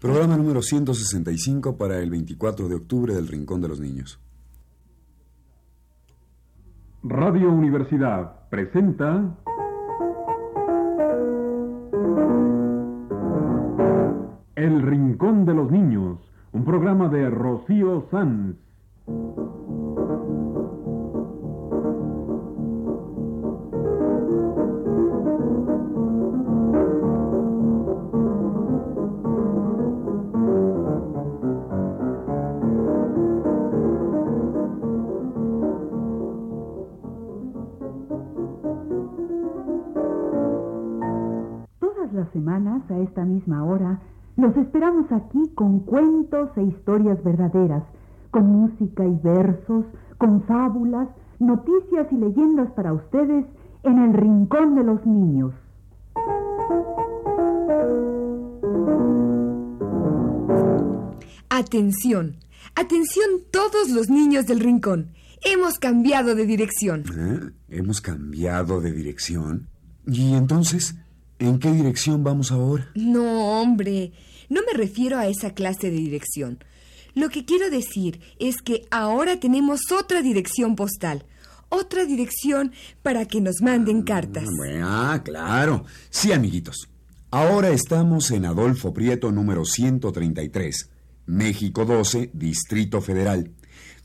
Programa número 165 para el 24 de octubre del Rincón de los Niños. Radio Universidad presenta El Rincón de los Niños, un programa de Rocío Sanz. Semanas, a esta misma hora, los esperamos aquí con cuentos e historias verdaderas, con música y versos, con fábulas, noticias y leyendas para ustedes en el Rincón de los Niños. Atención, atención todos los niños del rincón. Hemos cambiado de dirección. ¿Eh? ¿Hemos cambiado de dirección? ¿Y entonces, en qué dirección vamos ahora? No, hombre, no me refiero a esa clase de dirección. Lo que quiero decir es que ahora tenemos otra dirección postal. Otra dirección para que nos manden cartas. Bueno, ah, claro. Sí, amiguitos. Ahora estamos en Adolfo Prieto número 133, México 12, Distrito Federal.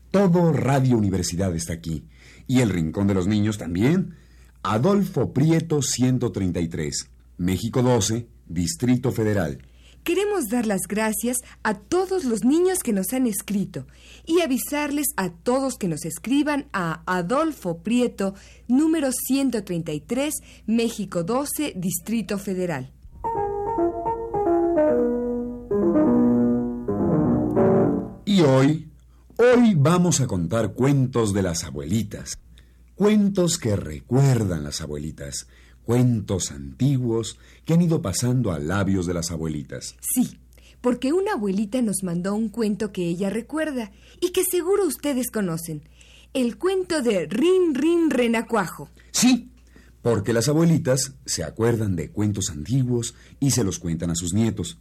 Todo Radio Universidad está aquí. Y el Rincón de los Niños también. Adolfo Prieto 133, México 12, Distrito Federal. Queremos dar las gracias a todos los niños que nos han escrito y avisarles a todos que nos escriban a Adolfo Prieto, número 133, México 12, Distrito Federal. Y hoy, hoy vamos a contar cuentos de las abuelitas. Cuentos que recuerdan las abuelitas. Cuentos antiguos que han ido pasando a labios de las abuelitas. Sí, porque una abuelita nos mandó un cuento que ella recuerda y que seguro ustedes conocen. El cuento de Rin Rin Renacuajo. Sí, porque las abuelitas se acuerdan de cuentos antiguos y se los cuentan a sus nietos.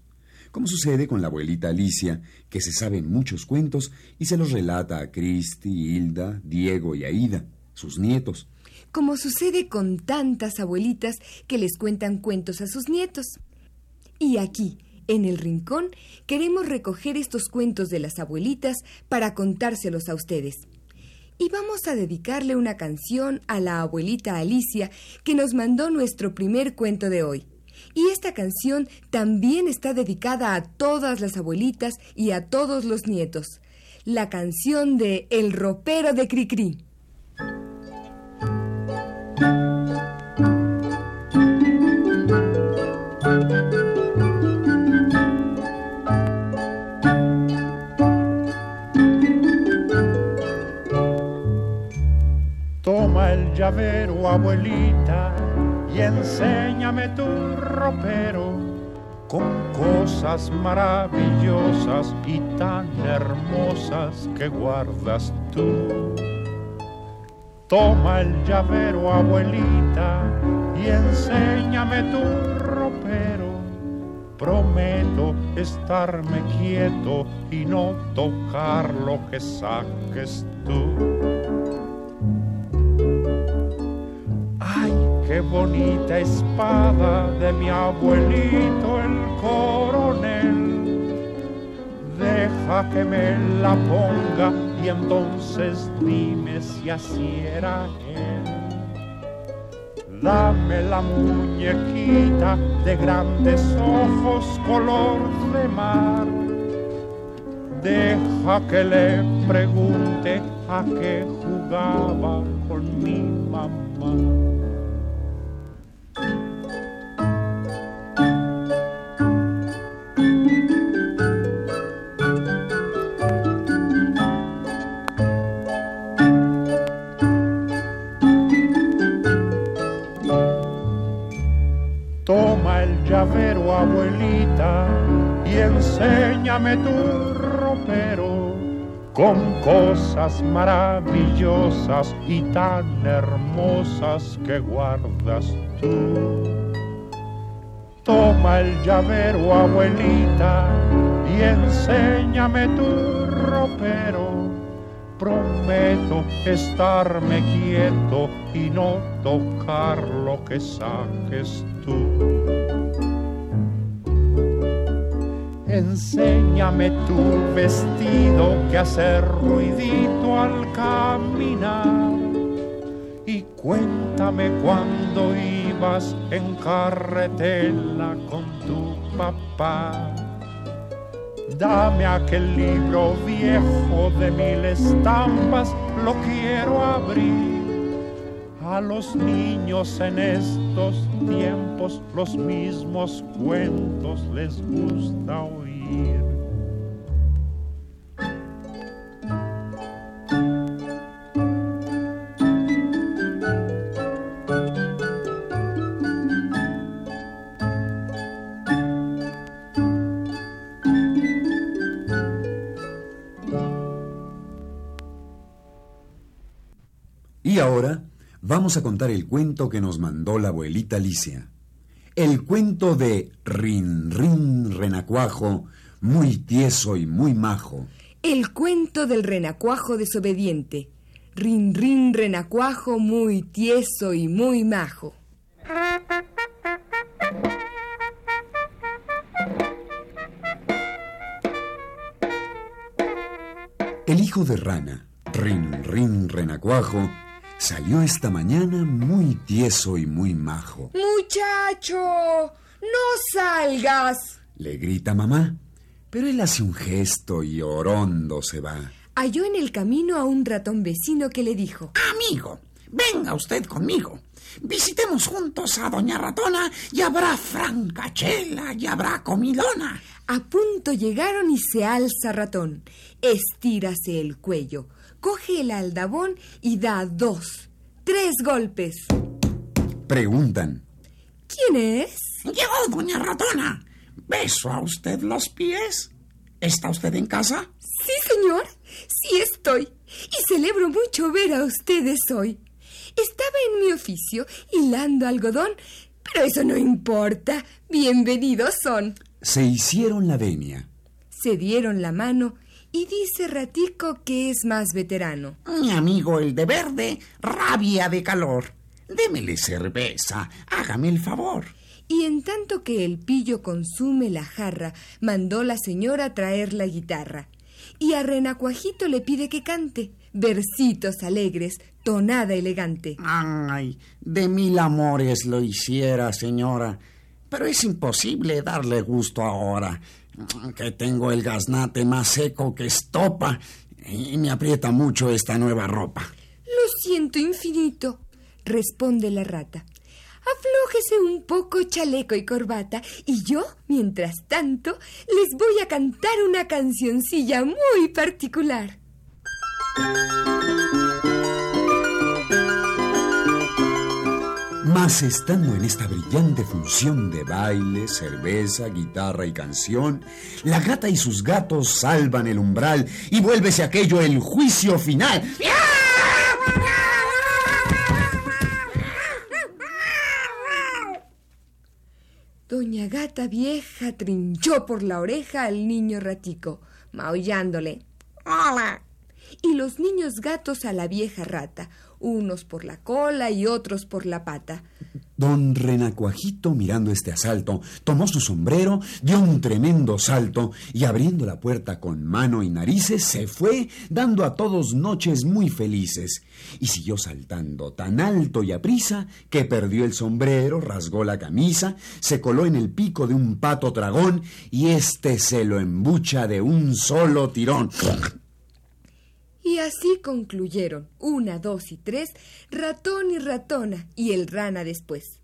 Como sucede con la abuelita Alicia, que se saben muchos cuentos y se los relata a Cristi, Hilda, Diego y Aida, sus nietos. Como sucede con tantas abuelitas que les cuentan cuentos a sus nietos. Y aquí, en el rincón, queremos recoger estos cuentos de las abuelitas para contárselos a ustedes. Y vamos a dedicarle una canción a la abuelita Alicia que nos mandó nuestro primer cuento de hoy. Y esta canción también está dedicada a todas las abuelitas y a todos los nietos. La canción de El ropero de Cricri. Llavero, abuelita, y enséñame tu ropero con cosas maravillosas y tan hermosas que guardas tú. Toma el llavero, abuelita, y enséñame tu ropero. Prometo estarme quieto y no tocar lo que saques tú. Qué bonita espada de mi abuelito el coronel. Deja que me la ponga y entonces dime si así era él. Dame la muñequita de grandes ojos color de mar. Deja que le pregunte a qué jugaba con mi mamá. Abuelita, y enséñame tu ropero con cosas maravillosas y tan hermosas que guardas tú. Toma el llavero, abuelita, y enséñame tu ropero. Prometo estarme quieto y no tocar lo que saques tú. Enséñame tu vestido que hace ruidito al caminar. Y cuéntame cuando ibas en carretela con tu papá. Dame aquel libro viejo de mil estampas, lo quiero abrir. A los niños en estos tiempos los mismos cuentos les gusta oír. Vamos a contar el cuento que nos mandó la abuelita Alicia. El cuento de Rin Rin Renacuajo, muy tieso y muy majo. El cuento del renacuajo desobediente. Rin rin renacuajo muy tieso y muy majo. El hijo de rana, Rin Rin Renacuajo, salió esta mañana muy tieso y muy majo. Muchacho, no salgas. Le grita mamá, pero él hace un gesto y orondo se va. Halló en el camino a un ratón vecino que le dijo, Amigo, venga usted conmigo. Visitemos juntos a Doña Ratona y habrá francachela y habrá comilona. A punto llegaron y se alza ratón. Estírase el cuello, coge el aldabón y da dos, tres golpes. Preguntan, ¿Quién es? Llegó Doña Ratona. ¿Beso a usted los pies? ¿Está usted en casa? Sí, señor, sí estoy. Y celebro mucho ver a ustedes hoy. Estaba en mi oficio hilando algodón, pero eso no importa. Bienvenidos son. se hicieron la venia. Se dieron la mano y dice Ratico que es más veterano. Mi amigo el de verde, rabia de calor. Démele cerveza, hágame el favor. Y en tanto que el pillo consume la jarra, mandó la señora traer la guitarra. Y a Renacuajito le pide que cante versitos alegres, tonada elegante. Ay, de mil amores lo hiciera, señora. Pero es imposible darle gusto ahora, que tengo el gaznate más seco que estopa y me aprieta mucho esta nueva ropa. Lo siento infinito, responde la rata. Aflójese un poco chaleco y corbata y yo, mientras tanto, les voy a cantar una cancioncilla muy particular. Mas estando en esta brillante función de baile, cerveza, guitarra y canción, la gata y sus gatos salvan el umbral y vuélvese aquello el juicio final. Doña Gata Vieja trinchó por la oreja al niño ratico, maullándole. ¡Hola! Y los niños gatos a la vieja rata, unos por la cola y otros por la pata. Don Renacuajito, mirando este asalto, tomó su sombrero, dio un tremendo salto y abriendo la puerta con mano y narices, se fue, dando a todos noches muy felices. Y siguió saltando tan alto y aprisa que perdió el sombrero, rasgó la camisa, se coló en el pico de un pato dragón y este se lo embucha de un solo tirón. Y así concluyeron, una, dos y tres, ratón y ratona, y el rana después.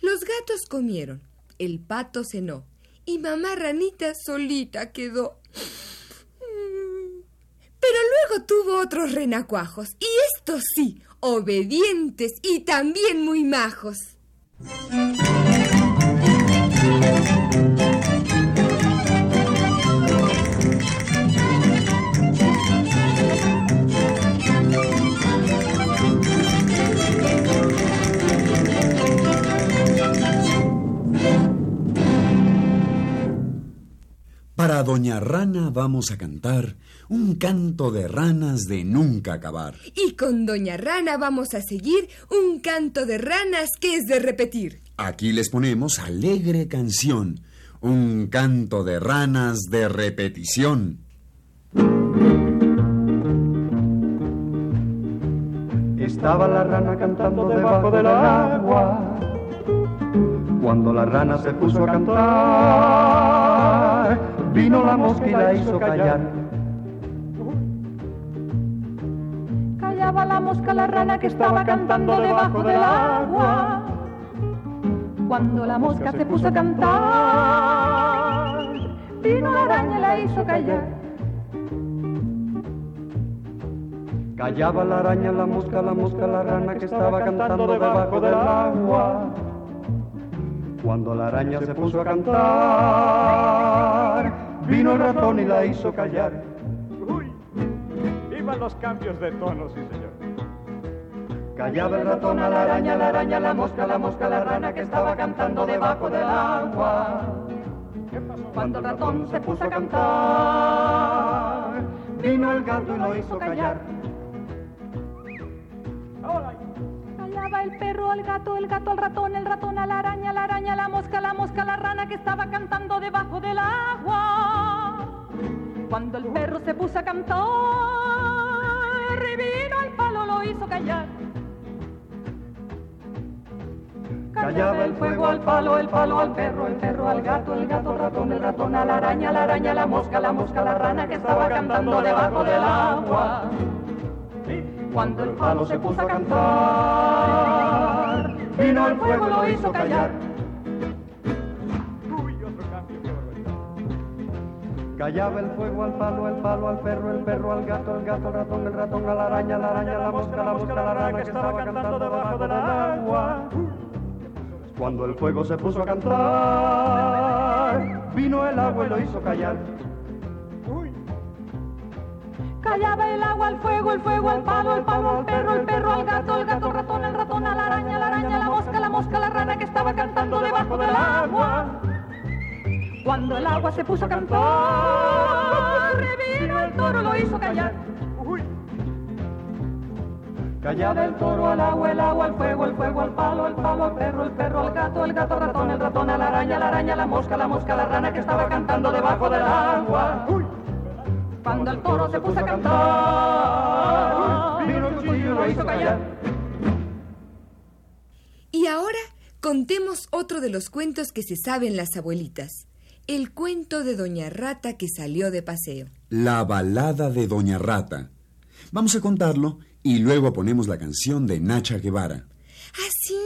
Los gatos comieron, el pato cenó, y mamá ranita solita quedó. Pero luego tuvo otros renacuajos, y estos sí, obedientes y también muy majos. Doña Rana vamos a cantar un canto de ranas de nunca acabar. Y con Doña Rana vamos a seguir un canto de ranas que es de repetir. Aquí les ponemos alegre canción, un canto de ranas de repetición. Estaba la rana cantando debajo del agua. Cuando la rana se puso a cantar, vino la mosca y la hizo callar. Callaba la mosca la rana que estaba cantando debajo del agua. Cuando la mosca se puso a cantar, vino la araña y la hizo callar. Callaba la araña, la mosca, la mosca, la rana que estaba cantando debajo del agua. Cuando la araña se puso a cantar, vino el ratón y la hizo callar. Uy, iban los cambios de tono, sí, señor. Callaba el ratón a la araña, la araña, la mosca, la mosca, la rana que estaba cantando debajo del agua. Cuando el ratón se puso a cantar, vino el gato y lo hizo callar. El perro al gato, el gato al ratón, el ratón a la araña, la araña, la mosca, la mosca, la rana que estaba cantando debajo del agua. Cuando el perro se puso a cantar, vino el palo, lo hizo callar. Callaba el fuego al palo, el palo al perro, el perro al gato, el gato al ratón, el ratón a la araña, la araña, la mosca, la mosca, la rana que estaba cantando debajo del agua. Cuando el palo se puso a cantar, vino el fuego y lo hizo callar. Callaba el fuego al palo, el palo al perro, el perro al gato, el gato al ratón, el ratón a la araña, la araña, la mosca, la mosca, la rana que estaba cantando debajo del agua. Cuando el fuego se puso a cantar, vino el agua y lo hizo callar. Callaba el agua al fuego, el fuego al palo, el palo al perro, el perro al gato, el gato al ratón, el ratón a la araña, la araña, la mosca, la mosca, la rana que estaba cantando debajo del agua. Cuando el agua se puso a cantar, vino el toro, lo hizo callar. Callaba el toro al agua, el agua al fuego, el fuego al palo, el palo al perro, el perro al gato, el gato al ratón, el ratón a la araña, la araña, la mosca, la mosca, la rana que estaba cantando debajo del agua. Cuando el toro se puso a cantar, vino el chillo y lo hizo callar. Y ahora contemos otro de los cuentos que se saben las abuelitas. El cuento de Doña Rata que salió de paseo. La balada de Doña Rata. Vamos a contarlo y luego ponemos la canción de Nacha Guevara. Ah, sí,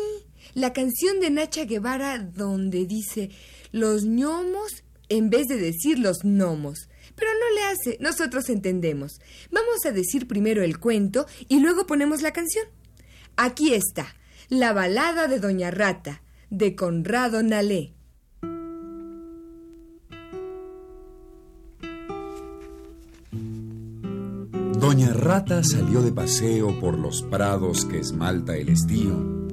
la canción de Nacha Guevara donde dice los ñomos en vez de decir los gnomos. Pero no le hace, nosotros entendemos. Vamos a decir primero el cuento y luego ponemos la canción. Aquí está, la balada de Doña Rata, de Conrado Nalé. Doña Rata salió de paseo por los prados que esmalta el estío.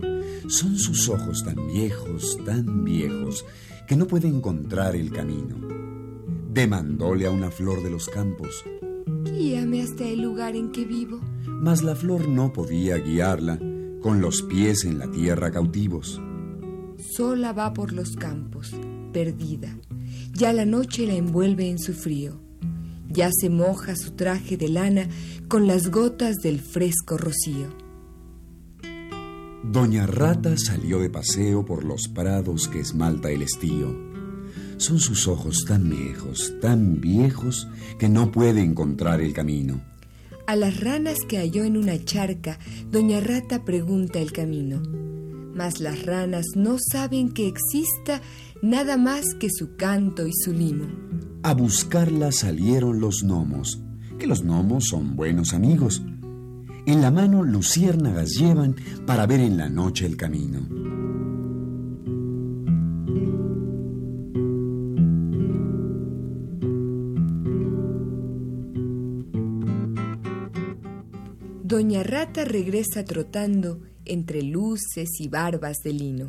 Son sus ojos tan viejos, tan viejos, que no puede encontrar el camino. Demandóle a una flor de los campos, Guíame hasta el lugar en que vivo. mas la flor no podía guiarla, con los pies en la tierra cautivos. Sola va por los campos, perdida. Ya la noche la envuelve en su frío. Ya se moja su traje de lana con las gotas del fresco rocío. Doña Rata salió de paseo por los prados que esmalta el estío. Son sus ojos tan viejos, tan viejos, que no puede encontrar el camino. A las ranas que halló en una charca, Doña Rata pregunta el camino. Mas las ranas no saben que exista nada más que su canto y su limo. A buscarla salieron los gnomos, que los gnomos son buenos amigos. En la mano luciérnagas llevan para ver en la noche el camino. Doña Rata regresa trotando entre luces y barbas de lino.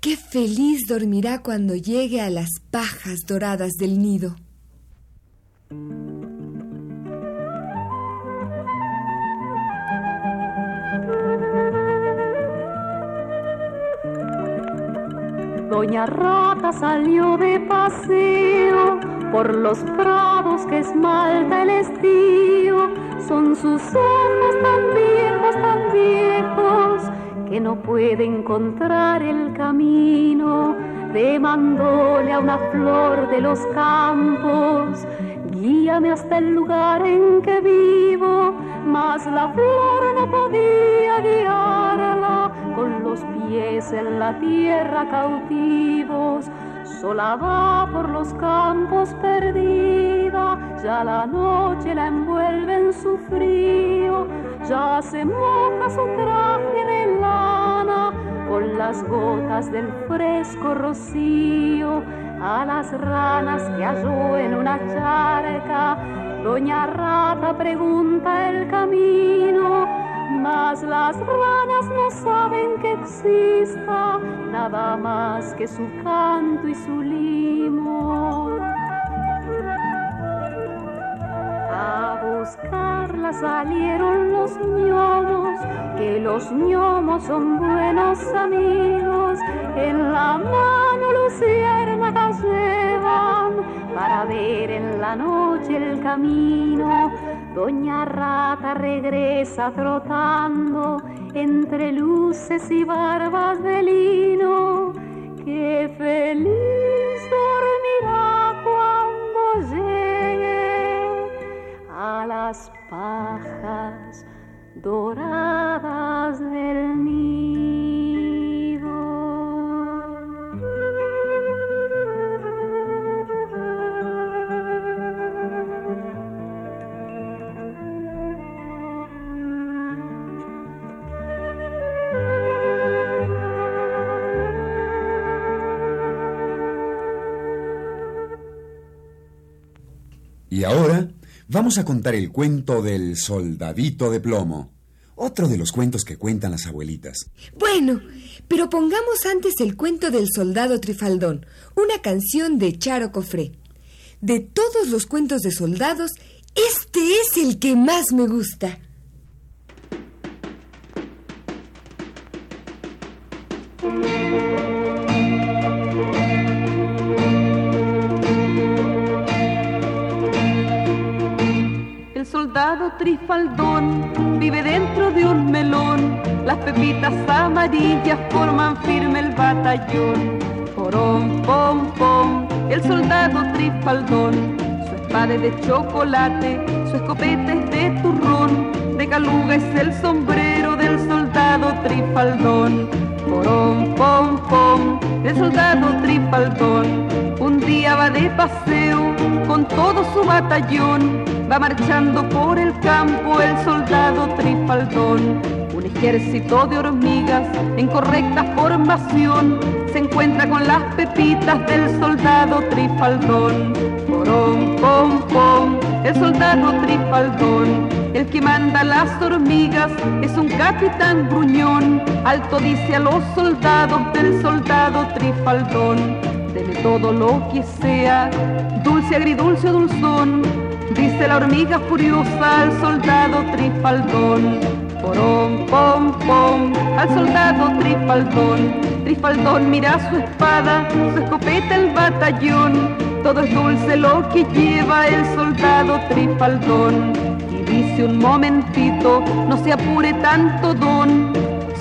Qué feliz dormirá cuando llegue a las pajas doradas del nido. Doña Rata salió de paseo por los prados que esmalta el estío. Son sus ojos tan viejos, tan viejos, que no puede encontrar el camino. Demándole a una flor de los campos, guíame hasta el lugar en que vivo, mas la flor no podía guiarla con los pies en la tierra cautivos, sola va por los campos perdida, ya la noche la envuelve en su frío, ya se moja su traje de lana con las gotas del fresco rocío, a las ranas que halló en una charca, doña Rata pregunta el camino, las ranas no saben que exista nada más que su canto y su limo. A buscarla salieron los ñomos, que los ñomos son buenos amigos. En la mano luciérnagas llevan para ver en la noche el camino. Doña Rata regresa trotando entre luces y barbas de lino. Qué feliz dormirá cuando llegue a las pajas doradas del nido. Y ahora vamos a contar el cuento del soldadito de plomo. Otro de los cuentos que cuentan las abuelitas. Bueno, pero pongamos antes el cuento del soldado Trifaldón, una canción de Charo Cofré. De todos los cuentos de soldados, este es el que más me gusta. El soldado Trifaldón vive dentro de un melón. Las pepitas amarillas forman firme el batallón. Porón, pom, pom, el soldado Trifaldón. Su espada es de chocolate, su escopeta es de turrón. De caluga es el sombrero del soldado Trifaldón. Porón, pom, pom, el soldado Trifaldón. Un día va de paseo con todo su batallón. Va marchando por el campo el soldado Trifaldón. Un ejército de hormigas en correcta formación se encuentra con las pepitas del soldado Trifaldón. Porón, pom, pom, el soldado Trifaldón. El que manda las hormigas es un capitán gruñón. Alto dice a los soldados del soldado Trifaldón. Deme todo lo que sea, dulce, agridulce o dulzón. Dice la hormiga furiosa al soldado Trifaldón. Porón, pom, pom, al soldado Trifaldón. Trifaldón mira su espada, su escopeta, el batallón. Todo es dulce lo que lleva el soldado Trifaldón. Y dice un momentito, no se apure tanto don.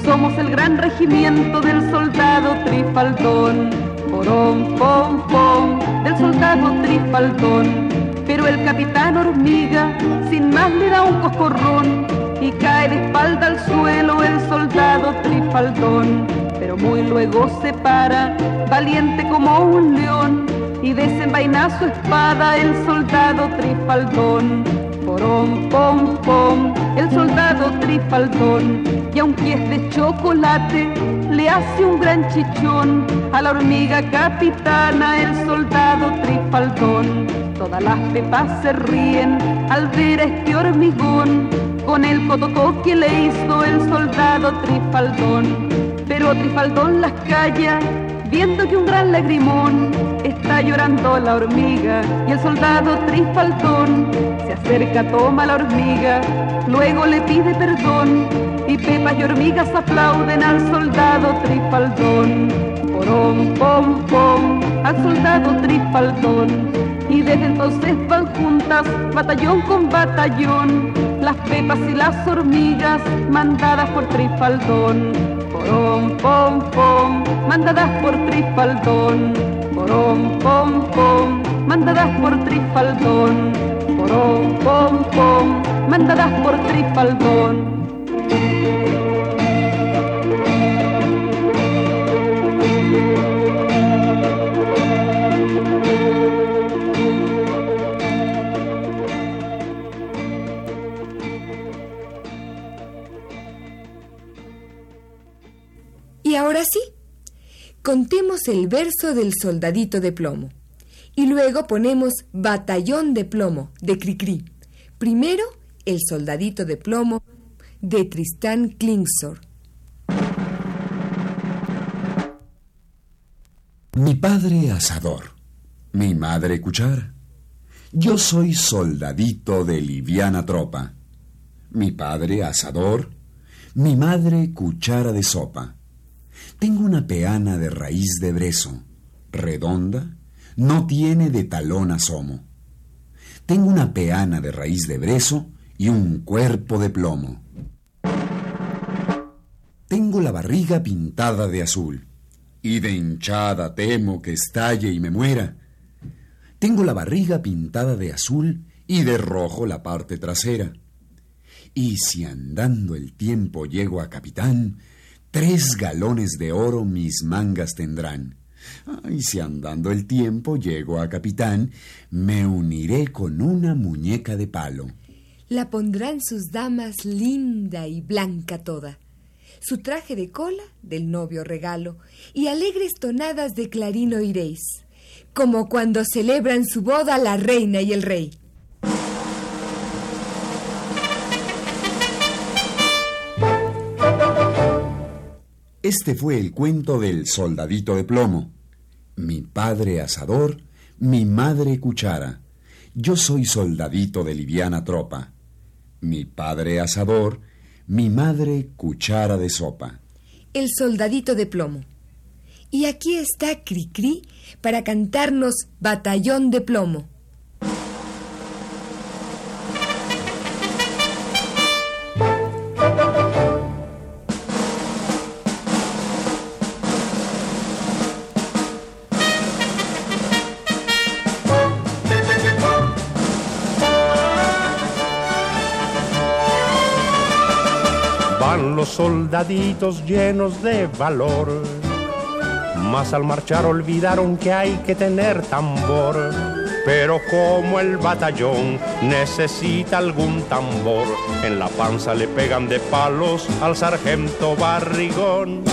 Somos el gran regimiento del soldado Trifaldón. Porón, pom, pom, del soldado Trifaldón. Pero el capitán hormiga sin más le da un coscorrón y cae de espalda al suelo el soldado Trifaldón. Pero muy luego se para, valiente como un león, y desenvaina su espada el soldado Trifaldón. Porón, pom, pom, el soldado Trifaldón, y aunque es de chocolate, le hace un gran chichón a la hormiga capitana el soldado Trifaldón. Todas las pepas se ríen al ver a este hormigón con el cotocó que le hizo el soldado Trifaldón. Pero Trifaldón las calla viendo que un gran lagrimón está llorando la hormiga y el soldado trifaltón se acerca, toma la hormiga, luego le pide perdón y pepas y hormigas aplauden al soldado trifaldón. Porón, pom, pom, al soldado trifaldón y desde entonces van juntas, batallón con batallón, las pepas y las hormigas mandadas por Trifaldón. Porón, pom, pom, mandadas por Trifaldón. Porón, pom, pom, mandadas por Trifaldón. Porón, pom, pom, mandadas por Trifaldón. Contemos el verso del soldadito de plomo. Y luego ponemos batallón de plomo de Cricri. Primero, el soldadito de plomo de Tristán Klingsor. Mi padre asador, mi madre cuchara. Yo soy soldadito de liviana tropa. Mi padre asador, mi madre cuchara de sopa. Tengo una peana de raíz de brezo, redonda, no tiene de talón asomo. Tengo una peana de raíz de brezo y un cuerpo de plomo. Tengo la barriga pintada de azul, y de hinchada temo que estalle y me muera. Tengo la barriga pintada de azul y de rojo la parte trasera. Y si andando el tiempo llego a capitán, tres galones de oro mis mangas tendrán. Y si andando el tiempo llego a capitán, me uniré con una muñeca de palo. La pondrán sus damas linda y blanca toda. Su traje de cola del novio regalo y alegres tonadas de clarín oiréis, como cuando celebran su boda la reina y el rey. Este fue el cuento del soldadito de plomo. Mi padre asador, mi madre cuchara. Yo soy soldadito de liviana tropa. Mi padre asador, mi madre cuchara de sopa. El soldadito de plomo. Y aquí está Cricri para cantarnos Batallón de plomo. Soldaditos llenos de valor, mas al marchar olvidaron que hay que tener tambor. Pero como el batallón necesita algún tambor, en la panza le pegan de palos al sargento barrigón.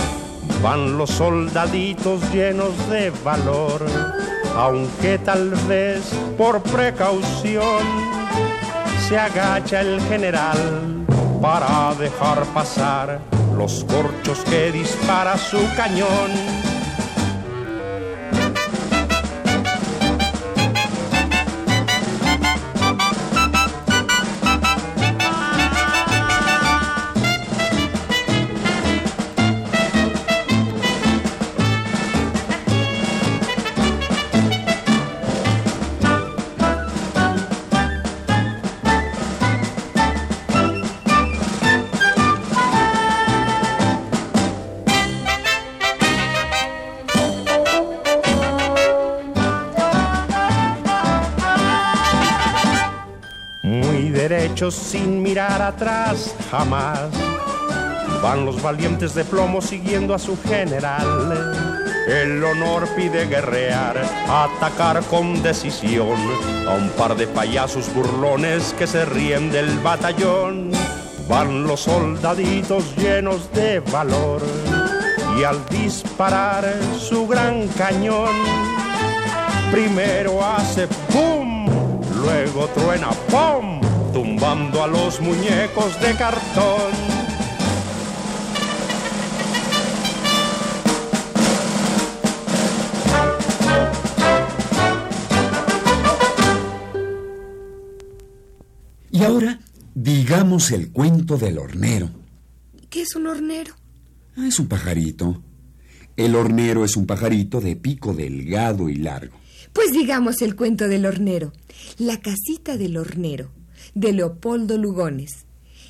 Van los soldaditos llenos de valor, aunque tal vez por precaución se agacha el general para dejar pasar los corchos que dispara su cañón. Mirar atrás jamás. Van los valientes de plomo siguiendo a su general. El honor pide guerrear, atacar con decisión a un par de payasos burlones que se ríen del batallón. Van los soldaditos llenos de valor y al disparar su gran cañón, primero hace ¡pum! luego truena ¡pum! tumbando a los muñecos de cartón. Y ahora, digamos el cuento del hornero. ¿Qué es un hornero? Ah, es un pajarito. El hornero es un pajarito de pico delgado y largo. Pues digamos el cuento del hornero. La casita del hornero de Leopoldo Lugones.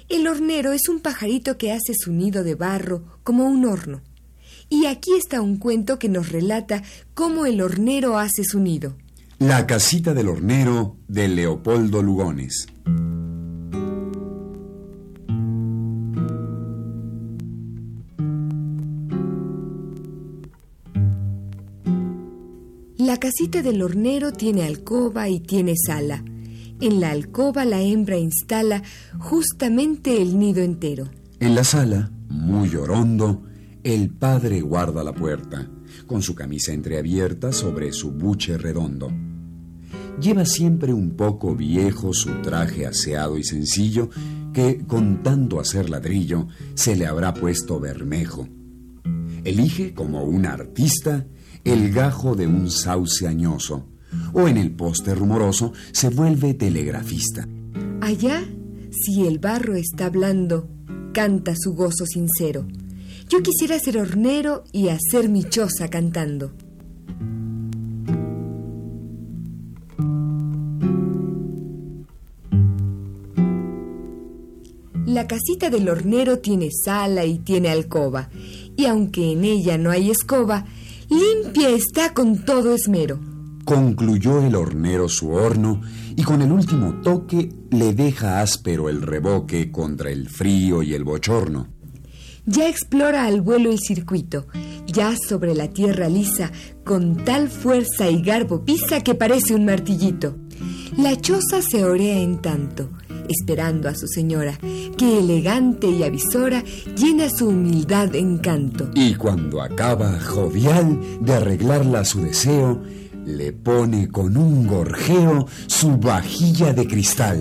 El hornero es un pajarito que hace su nido de barro como un horno. Y aquí está un cuento que nos relata cómo el hornero hace su nido. La casita del hornero de Leopoldo Lugones. La casita del hornero tiene alcoba y tiene sala. En la alcoba la hembra instala justamente el nido entero. En la sala, muy orondo, el padre guarda la puerta, con su camisa entreabierta sobre su buche redondo. Lleva siempre un poco viejo su traje aseado y sencillo, que con tanto hacer ladrillo se le habrá puesto bermejo. Elige, como un artista, el gajo de un sauce añoso, o en el poste rumoroso se vuelve telegrafista. Allá, si el barro está hablando, canta su gozo sincero. Yo quisiera ser hornero y hacer mi choza cantando. La casita del hornero tiene sala y tiene alcoba, y aunque en ella no hay escoba, limpia está con todo esmero. Concluyó el hornero su horno y con el último toque le deja áspero el reboque contra el frío y el bochorno. Ya explora al vuelo el circuito, ya sobre la tierra lisa, con tal fuerza y garbo pisa que parece un martillito. La choza se orea en tanto, esperando a su señora, que elegante y avisora llena su humildad en canto. Y cuando acaba jovial de arreglarla a su deseo, le pone con un gorjeo su vajilla de cristal.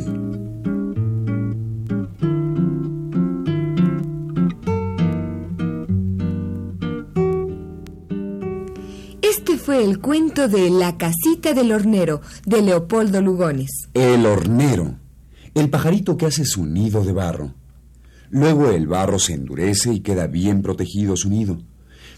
Este fue el cuento de La casita del hornero de Leopoldo Lugones. El hornero, el pajarito que hace su nido de barro. Luego el barro se endurece y queda bien protegido su nido.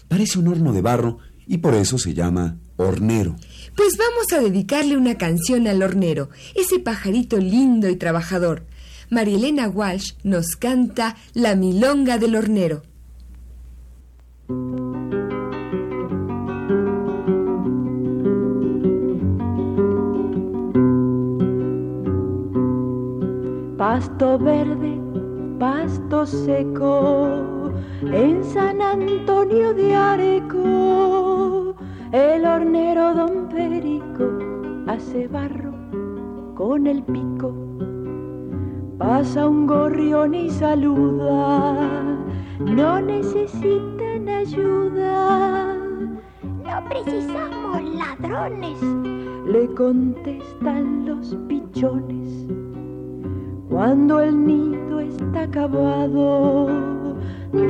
Parece un horno de barro y por eso se llama hornero. Pues vamos a dedicarle una canción al hornero, ese pajarito lindo y trabajador. Marielena Walsh nos canta La milonga del hornero. Pasto verde, pasto seco, en San Antonio de Areco, el hornero don Perico hace barro con el pico. Pasa un gorrión y saluda, no necesitan ayuda. No precisamos ladrones, le contestan los pichones. Cuando el nido está acabado,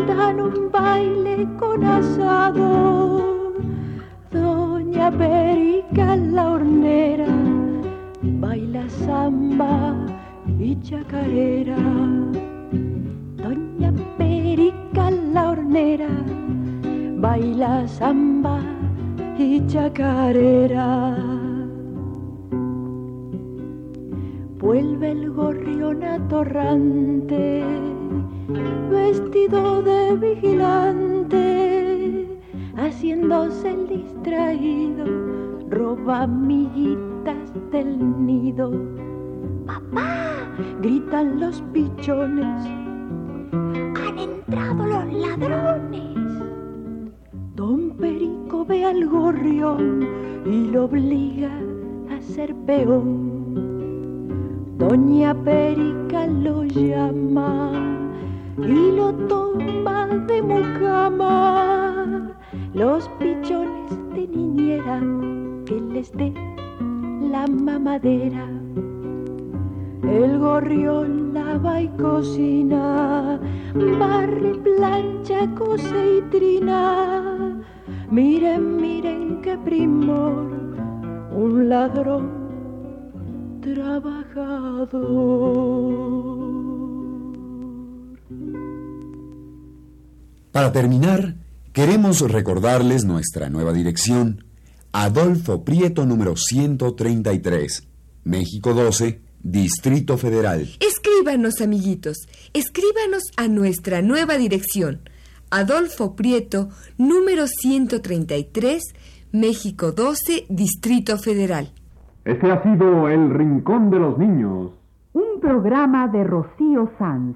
dan un baile con asado. Doña Perica la hornera baila samba y chacarera. Doña Perica la hornera baila samba y chacarera. Vuelve el gorrión atorrante, vestido de vigilante, haciéndose el distraído, roba amiguitas del nido. ¡Papá! Gritan los pichones, ¡Han entrado los ladrones! Don Perico ve al gorrión y lo obliga a ser peón. Doña Perica lo llama y lo toma de mucama. Los pichones de niñera que les dé la mamadera. El gorrión lava y cocina, barre, plancha, cose y trina. Miren, miren qué primor, un ladrón trabajador. Para terminar, queremos recordarles nuestra nueva dirección. Adolfo Prieto número 133, México 12, Distrito Federal. Escríbanos, amiguitos, escríbanos a nuestra nueva dirección. Adolfo Prieto número 133, México 12, Distrito Federal. Este ha sido El Rincón de los Niños. Un programa de Rocío Sanz.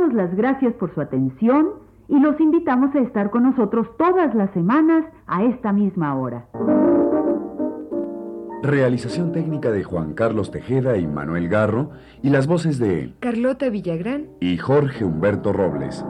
damos las gracias por su atención y los invitamos a estar con nosotros todas las semanas a esta misma hora. Realización técnica de Juan Carlos Tejeda y Manuel Garro y las voces de Carlota Villagrán. y Jorge Humberto Robles.